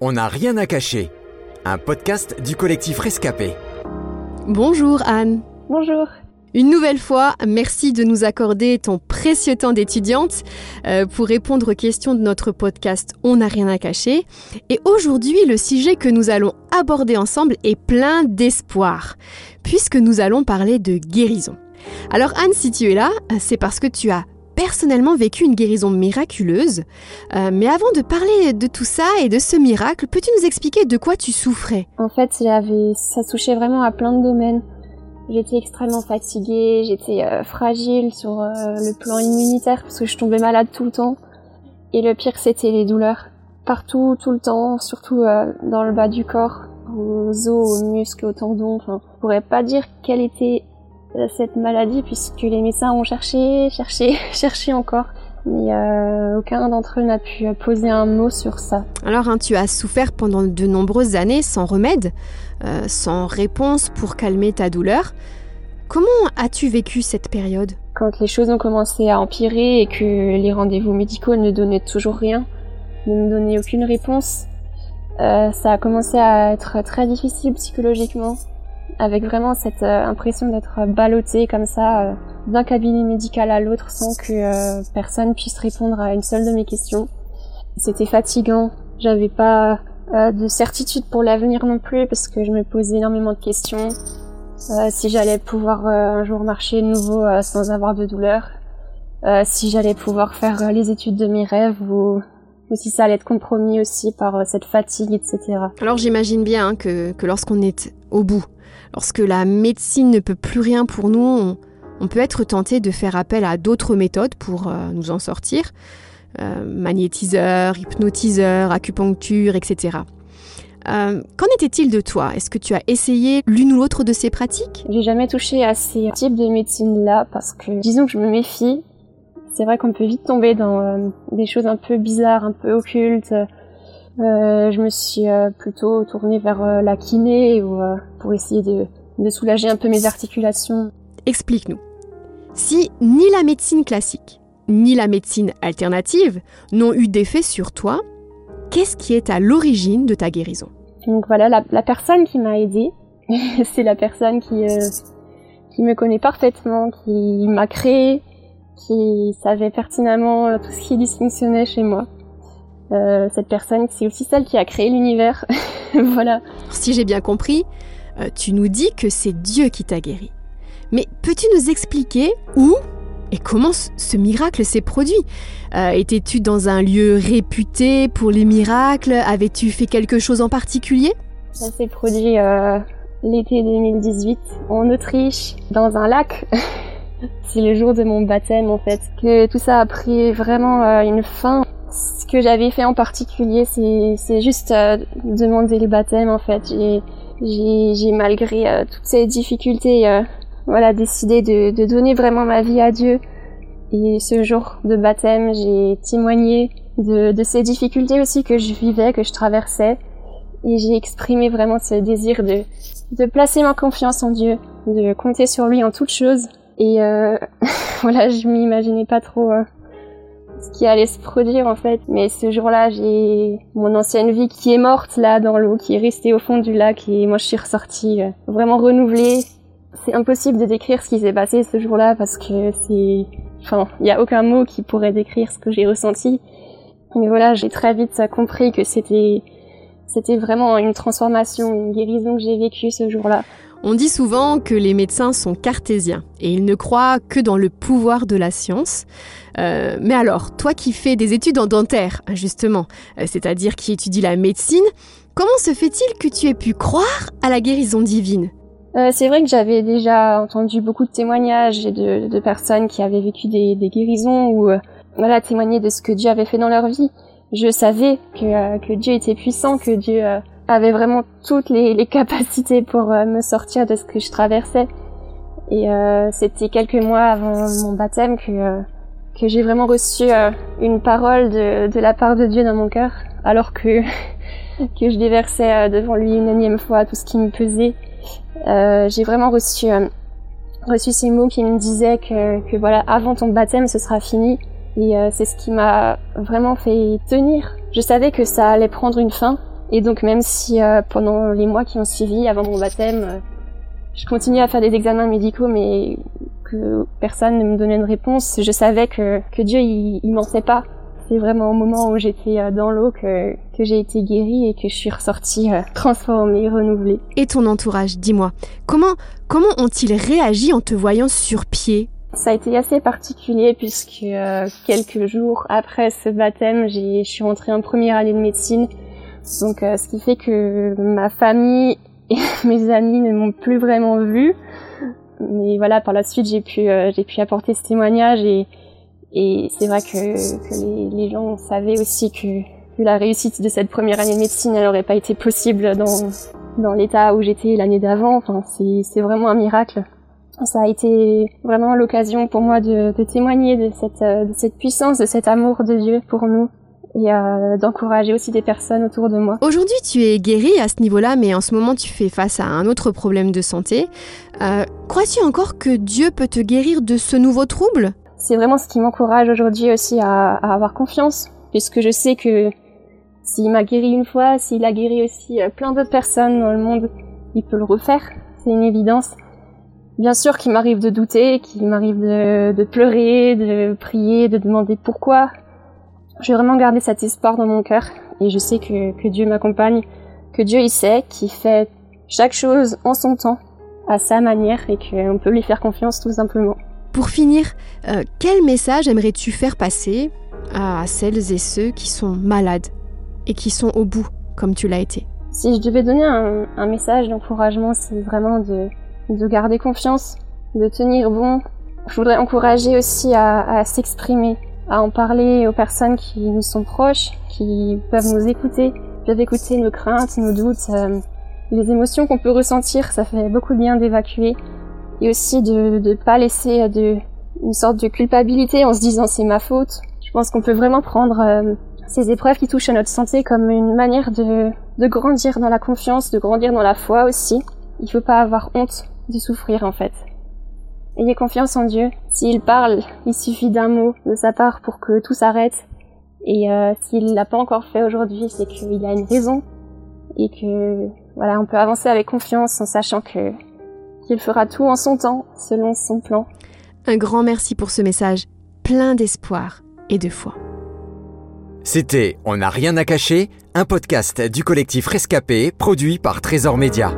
On n'a rien à cacher. Un podcast du collectif Rescapé. Bonjour Anne. Bonjour. Une nouvelle fois, merci de nous accorder ton précieux temps d'étudiante euh, pour répondre aux questions de notre podcast On n'a rien à cacher. Et aujourd'hui, le sujet que nous allons aborder ensemble est plein d'espoir, puisque nous allons parler de guérison. Alors Anne, si tu es là, c'est parce que tu as personnellement vécu une guérison miraculeuse. Euh, mais avant de parler de tout ça et de ce miracle, peux-tu nous expliquer de quoi tu souffrais? En fait, ça touchait vraiment à plein de domaines. J'étais extrêmement fatiguée, j'étais euh, fragile sur euh, le plan immunitaire parce que je tombais malade tout le temps. Et le pire, c'était les douleurs. Partout, tout le temps, surtout dans le bas du corps, aux os, aux muscles, aux tendons. Enfin, je pourrais pas dire quelle était cette maladie puisque les médecins ont cherché, cherché, cherché encore. Mais euh, aucun d'entre eux n'a pu poser un mot sur ça. Alors, hein, tu as souffert pendant de nombreuses années sans remède, euh, sans réponse pour calmer ta douleur. Comment as-tu vécu cette période? Quand les choses ont commencé à empirer et que les rendez-vous médicaux ne donnaient toujours rien, ne me donnaient aucune réponse, euh, ça a commencé à être très difficile psychologiquement avec vraiment cette euh, impression d'être ballotté comme ça euh, d'un cabinet médical à l'autre sans que euh, personne puisse répondre à une seule de mes questions. C'était fatigant, j'avais pas de certitude pour l'avenir non plus parce que je me posais énormément de questions. si j'allais pouvoir un jour marcher de nouveau sans avoir de douleur, si j'allais pouvoir faire les études de mes rêves ou, si ça allait être compromis aussi par cette fatigue, etc. Alors j'imagine bien hein, que, que lorsqu'on est au bout Lorsque la médecine ne peut plus rien pour nous, on, peut être tenté de faire appel à d'autres méthodes pour euh, nous en sortir. Euh, magnétiseur, hypnotiseur, acupuncture, etc. Euh, qu'en était-il de toi? Est-ce que tu as essayé l'une ou l'autre de ces pratiques? J'ai jamais touché à ces types de médecine-là parce que, disons que je me méfie. C'est vrai qu'on peut vite tomber dans des choses un peu bizarres, un peu occultes, euh, je me suis euh, plutôt tournée vers euh, la kiné ou, pour essayer de, de soulager un peu mes articulations. Explique-nous. Si ni la médecine classique, ni la médecine alternative n'ont eu d'effet sur toi, qu'est-ce qui est à l'origine de ta guérison? Donc voilà, la, la personne qui m'a aidée, c'est la personne qui, qui me connaît parfaitement, qui m'a créé, qui savait pertinemment tout ce qui dysfonctionnait chez moi. Euh, cette personne, c'est aussi celle qui a créé l'univers. voilà. Si j'ai bien compris, euh, tu nous dis que c'est Dieu qui t'a guéri. Mais peux-tu nous expliquer où et comment ce miracle s'est produit? Euh, Étais-tu dans un lieu réputé pour les miracles? Avais-tu fait quelque chose en particulier? Ça s'est produit l'été 2018 en Autriche, dans un lac. c'est le jour de mon baptême en fait que tout ça a pris vraiment une fin ce que j'avais fait en particulier, c'est juste euh, demander le baptême en fait. J'ai malgré euh, toutes ces difficultés, euh, voilà, décidé de, de, donner vraiment ma vie à Dieu. Et ce jour de baptême, j'ai témoigné de, de, ces difficultés aussi que je vivais, que je traversais. Et j'ai exprimé vraiment ce désir de, de placer ma confiance en Dieu, de compter sur lui en toutes choses. Et voilà, je m'imaginais pas trop ce qui allait se produire en fait. Mais ce jour-là, j'ai mon ancienne vie qui est morte là dans l'eau, qui est restée au fond du lac et moi je suis ressortie euh, vraiment renouvelée. C'est impossible de décrire ce qui s'est passé ce jour-là parce que c'est, enfin, il y a aucun mot qui pourrait décrire ce que j'ai ressenti. Mais voilà, j'ai très vite compris que c'était, c'était vraiment une transformation, une guérison que j'ai vécue ce jour-là. On dit souvent que les médecins sont cartésiens et ils ne croient que dans le pouvoir de la science. Euh, mais alors, toi qui fais des études en dentaire, justement, euh, c'est-à-dire qui étudie la médecine, comment se fait-il que tu aies pu croire à la guérison divine? Euh, c'est vrai que j'avais déjà entendu beaucoup de témoignages de, personnes qui avaient vécu des, guérisons ou voilà témoigner de ce que Dieu avait fait dans leur vie. Je savais que Dieu était puissant, que Dieu avait vraiment toutes les, capacités pour euh, me sortir de ce que je traversais. Et euh, c'était quelques mois avant mon baptême que, euh, que j'ai vraiment reçu une parole de, de la part de Dieu dans mon cœur, alors que, que je déversais devant lui une énième fois tout ce qui me pesait. j'ai vraiment reçu, reçu ces mots qui me disaient que, que voilà, avant ton baptême, ce sera fini. Et c'est ce qui m'a vraiment fait tenir. Je savais que ça allait prendre une fin, Et donc même si euh, pendant les mois qui ont suivi, avant mon baptême, euh, je continuais à faire des examens médicaux, mais que personne ne me donnait une réponse, je savais que, que Dieu, il, il mentait pas. C'est vraiment au moment où j'étais euh, dans l'eau que, que j'ai été guérie et que je suis ressortie transformée, renouvelée. Et ton entourage, dis-moi, comment, comment ont-ils réagi en te voyant sur pied? Ça a été assez particulier puisque quelques jours après ce baptême, je suis rentrée en première année de médecine donc, euh, ce qui fait que ma famille et mes amis ne m'ont plus vraiment vu. Mais voilà, par la suite, j'ai pu, euh, j'ai pu apporter ce témoignage et, et c'est vrai que, que les, gens savaient aussi que, la réussite de cette première année de médecine, n'aurait pas été possible dans, dans l'état où j'étais l'année d'avant. Enfin, c'est, c'est vraiment un miracle. Ça a été vraiment l'occasion pour moi de, de témoigner de cette, de cette puissance, de cet amour de Dieu pour nous et euh, d'encourager aussi des personnes autour de moi. Aujourd'hui, tu es guérie à ce niveau-là, mais en ce moment, tu fais face à un autre problème de santé. Euh, Crois-tu encore que Dieu peut te guérir de ce nouveau trouble? C'est vraiment ce qui m'encourage aujourd'hui aussi à, à, avoir confiance, puisque je sais que s'il m'a guéri une fois, s'il a guéri aussi euh, plein d'autres personnes dans le monde, il peut le refaire. C'est une évidence. Bien sûr qu'il m'arrive de douter, qu'il m'arrive de, de pleurer, de prier, de demander pourquoi, j'ai vraiment gardé cet espoir dans mon cœur et je sais que, que Dieu m'accompagne, que Dieu il sait, qu'il fait chaque chose en son temps, à sa manière et qu'on peut lui faire confiance tout simplement. Pour finir, euh, quel message aimerais-tu faire passer à celles et ceux qui sont malades et qui sont au bout comme tu l'as été? Si je devais donner un, un message d'encouragement, c'est vraiment de, de garder confiance, de tenir bon. Je voudrais encourager aussi à, à s'exprimer, à en parler aux personnes qui nous sont proches, qui peuvent nous écouter, peuvent écouter nos craintes, nos doutes, euh, les émotions qu'on peut ressentir. Ça fait beaucoup de bien d'évacuer et aussi de ne pas laisser une sorte de culpabilité en se disant c'est ma faute. Je pense qu'on peut vraiment prendre euh, ces épreuves qui touchent à notre santé comme une manière de, grandir dans la confiance, de grandir dans la foi aussi. Il faut pas avoir honte de souffrir en fait. Ayez confiance en Dieu. S'il parle, il suffit d'un mot de sa part pour que tout s'arrête. Et euh, s'il l'a pas encore fait aujourd'hui, c'est qu'il a une raison et que voilà, on peut avancer avec confiance en sachant que qu'il fera tout en son temps, selon son plan. Un grand merci pour ce message, plein d'espoir et de foi. C'était On n'a rien à cacher, un podcast du collectif Rescapé, produit par Trésor Média.